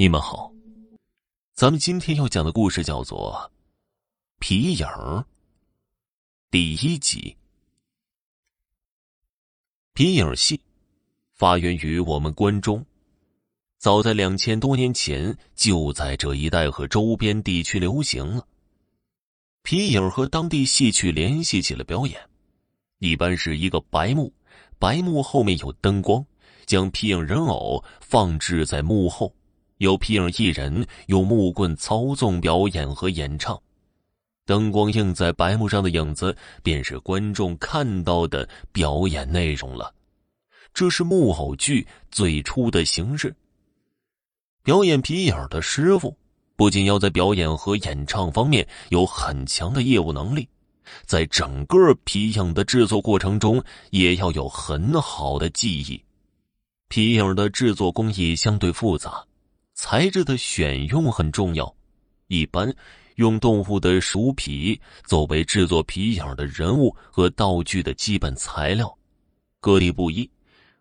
你们好，咱们今天要讲的故事叫做《皮影》第一集。皮影戏发源于我们关中，早在两千多年前就在这一带和周边地区流行了。皮影和当地戏曲联系起了表演，一般是一个白幕，白幕后面有灯光，将皮影人偶放置在幕后。有皮影艺人用木棍操纵表演和演唱，灯光映在白幕上的影子便是观众看到的表演内容了。这是木偶剧最初的形式。表演皮影的师傅不仅要在表演和演唱方面有很强的业务能力，在整个皮影的制作过程中也要有很好的技艺。皮影的制作工艺相对复杂。材质的选用很重要，一般用动物的熟皮作为制作皮影的人物和道具的基本材料，各地不一。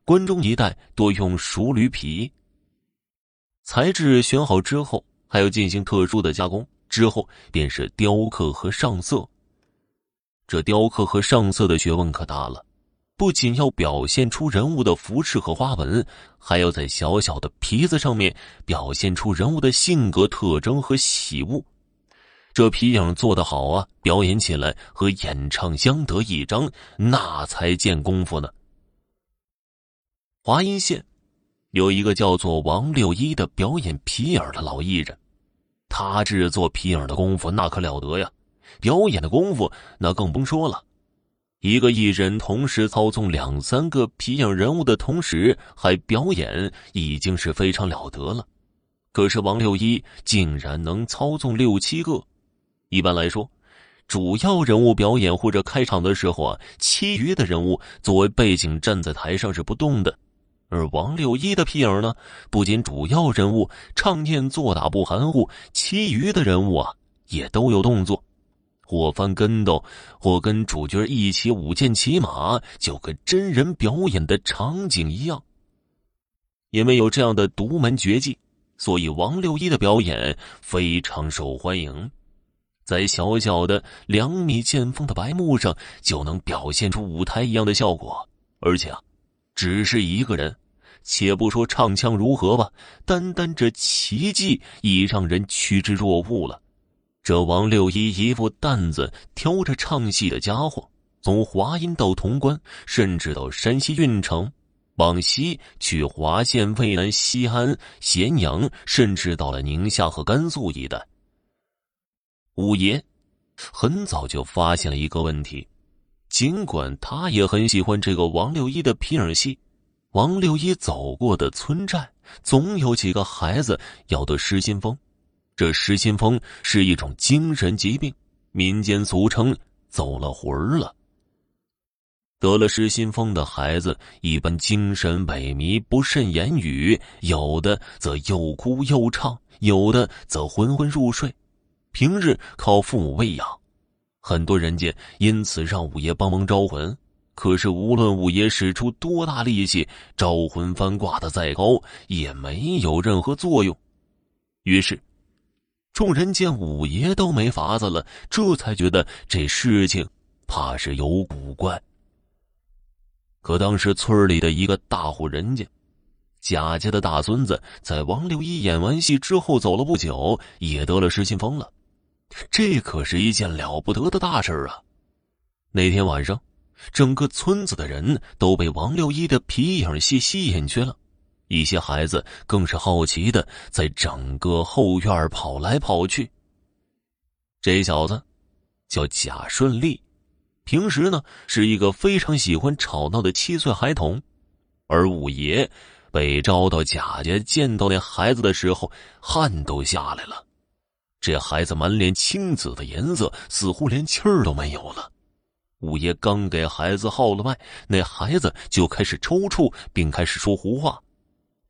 关中一带多用熟驴皮。材质选好之后，还要进行特殊的加工，之后便是雕刻和上色。这雕刻和上色的学问可大了。不仅要表现出人物的服饰和花纹，还要在小小的皮子上面表现出人物的性格特征和喜恶。这皮影做得好啊，表演起来和演唱相得益彰，那才见功夫呢。华阴县有一个叫做王六一的表演皮影的老艺人，他制作皮影的功夫那可了得呀，表演的功夫那更甭说了。一个艺人同时操纵两三个皮影人物的同时还表演，已经是非常了得了。可是王六一竟然能操纵六七个。一般来说，主要人物表演或者开场的时候啊，其余的人物作为背景站在台上是不动的。而王六一的皮影呢，不仅主要人物唱念做打不含糊，其余的人物啊也都有动作。或翻跟斗，或跟主角一起舞剑骑马，就跟真人表演的场景一样。因为有这样的独门绝技，所以王六一的表演非常受欢迎。在小小的两米见方的白幕上，就能表现出舞台一样的效果。而且啊，只是一个人，且不说唱腔如何吧，单单这奇迹已让人趋之若鹜了。这王六一一副担子挑着唱戏的家伙，从华阴到潼关，甚至到山西运城，往西去华县、渭南、西安、咸阳，甚至到了宁夏和甘肃一带。五爷很早就发现了一个问题，尽管他也很喜欢这个王六一的皮影戏，王六一走过的村寨，总有几个孩子要得失心疯。这失心疯是一种精神疾病，民间俗称“走了魂儿了”。得了失心疯的孩子，一般精神萎靡，不慎言语，有的则又哭又唱，有的则昏昏入睡。平日靠父母喂养，很多人家因此让五爷帮忙招魂。可是无论五爷使出多大力气，招魂幡挂的再高，也没有任何作用。于是。众人见五爷都没法子了，这才觉得这事情怕是有古怪。可当时村里的一个大户人家，贾家的大孙子，在王六一演完戏之后走了不久，也得了失心疯了。这可是一件了不得的大事啊！那天晚上，整个村子的人都被王六一的皮影戏吸引去了。一些孩子更是好奇的在整个后院跑来跑去。这小子叫贾顺利，平时呢是一个非常喜欢吵闹的七岁孩童。而五爷被招到贾家，见到那孩子的时候，汗都下来了。这孩子满脸青紫的颜色，似乎连气儿都没有了。五爷刚给孩子号了脉，那孩子就开始抽搐，并开始说胡话。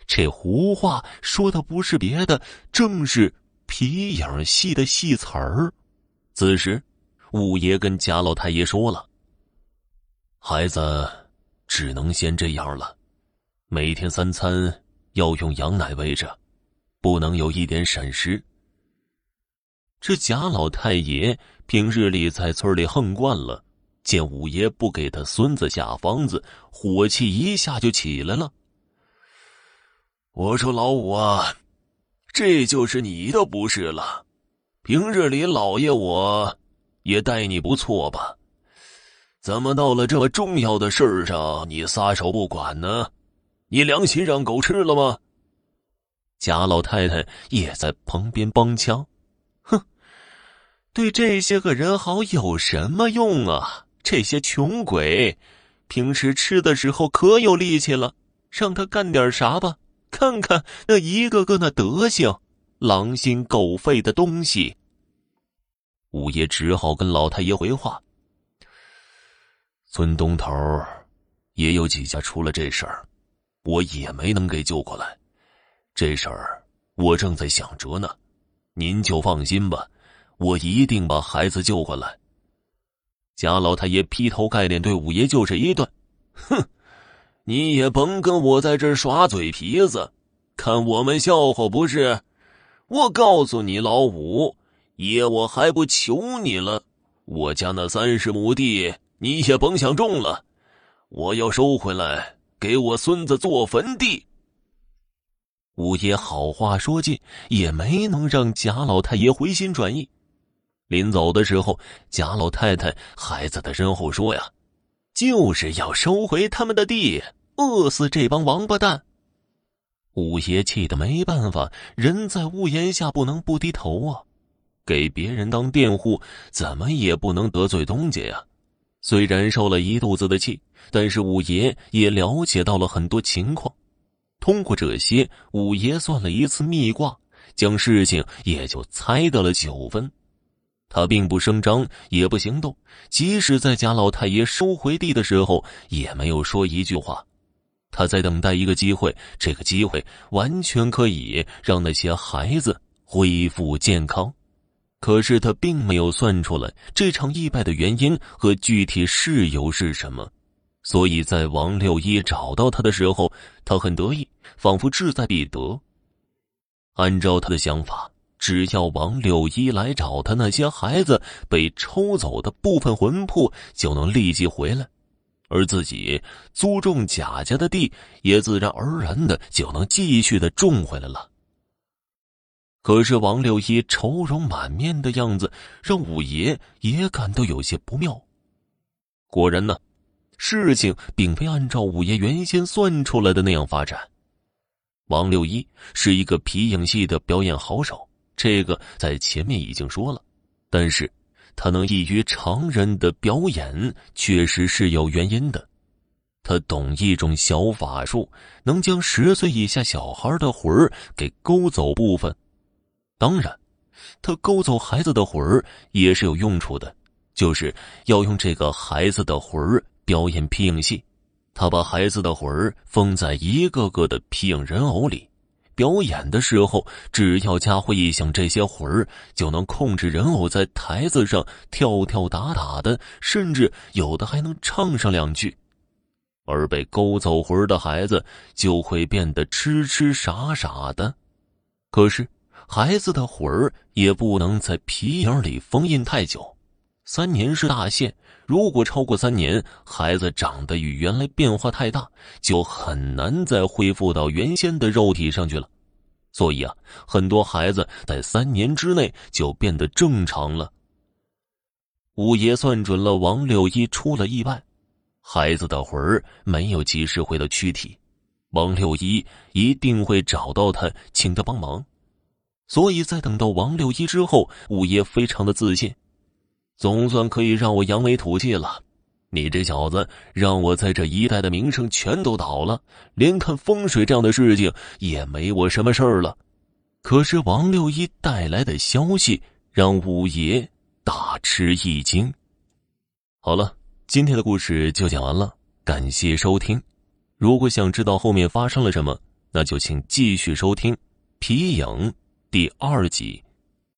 这胡话说的不是别的，正是皮影戏的戏词儿。此时，五爷跟贾老太爷说了：“孩子只能先这样了，每天三餐要用羊奶喂着，不能有一点闪失。这贾老太爷平日里在村里横惯了，见五爷不给他孙子下方子，火气一下就起来了。我说老五啊，这就是你的不是了。平日里老爷我也待你不错吧？怎么到了这么重要的事儿上，你撒手不管呢？你良心让狗吃了吗？贾老太太也在旁边帮腔。哼对这些个人好有什么用啊？这些穷鬼，平时吃的时候可有力气了，让他干点啥吧？看看那一个个那德行，狼心狗肺的东西。五爷只好跟老太爷回话：村东头也有几家出了这事儿，我也没能给救过来。这事儿我正在想着呢，您就放心吧。我一定把孩子救回来。贾老太爷劈头盖脸对五爷就是一顿，哼，你也甭跟我在这耍嘴皮子，看我们笑话不是？我告诉你，老五爷，我还不求你了，我家那三十亩地你也甭想种了，我要收回来，给我孙子做坟地。五爷好话说尽，也没能让贾老太爷回心转意。临走的时候，贾老太太还在他身后说：“呀，就是要收回他们的地，饿死这帮王八蛋。”五爷气得没办法，人在屋檐下不能不低头啊。给别人当佃户，怎么也不能得罪东家呀。虽然受了一肚子的气，但是五爷也了解到了很多情况。通过这些，五爷算了一次密卦，将事情也就猜到了九分。他并不声张，也不行动，即使在贾老太爷收回地的时候，也没有说一句话。他在等待一个机会，这个机会完全可以让那些孩子恢复健康。可是他并没有算出来这场意外的原因和具体事由是什么，所以在王六一找到他的时候，他很得意，仿佛志在必得。按照他的想法。只要王六一来找他，那些孩子被抽走的部分魂魄就能立即回来，而自己租种贾家的地也自然而然的就能继续的种回来了。可是王六一愁容满面的样子，让五爷也感到有些不妙。果然呢，事情并非按照五爷原先算出来的那样发展。王六一是一个皮影戏的表演好手。这个在前面已经说了，但是他能异于常人的表演，确实是有原因的。他懂一种小法术，能将十岁以下小孩的魂儿给勾走部分。当然，他勾走孩子的魂儿也是有用处的，就是要用这个孩子的魂儿表演皮影戏。他把孩子的魂儿封在一个个的皮影人偶里。表演的时候，只要家伙一想，这些魂儿就能控制人偶在台子上跳跳打打的，甚至有的还能唱上两句。而被勾走魂儿的孩子就会变得痴痴傻傻的。可是，孩子的魂儿也不能在皮影里封印太久，三年是大限。如果超过三年，孩子长得与原来变化太大，就很难再恢复到原先的肉体上去了。所以啊，很多孩子在三年之内就变得正常了。五爷算准了王六一出了意外，孩子的魂儿没有及时回到躯体，王六一一定会找到他，请他帮忙。所以在等到王六一之后，五爷非常的自信。总算可以让我扬眉吐气了，你这小子让我在这一带的名声全都倒了，连看风水这样的事情也没我什么事儿了。可是王六一带来的消息让五爷大吃一惊。好了，今天的故事就讲完了，感谢收听。如果想知道后面发生了什么，那就请继续收听《皮影》第二集。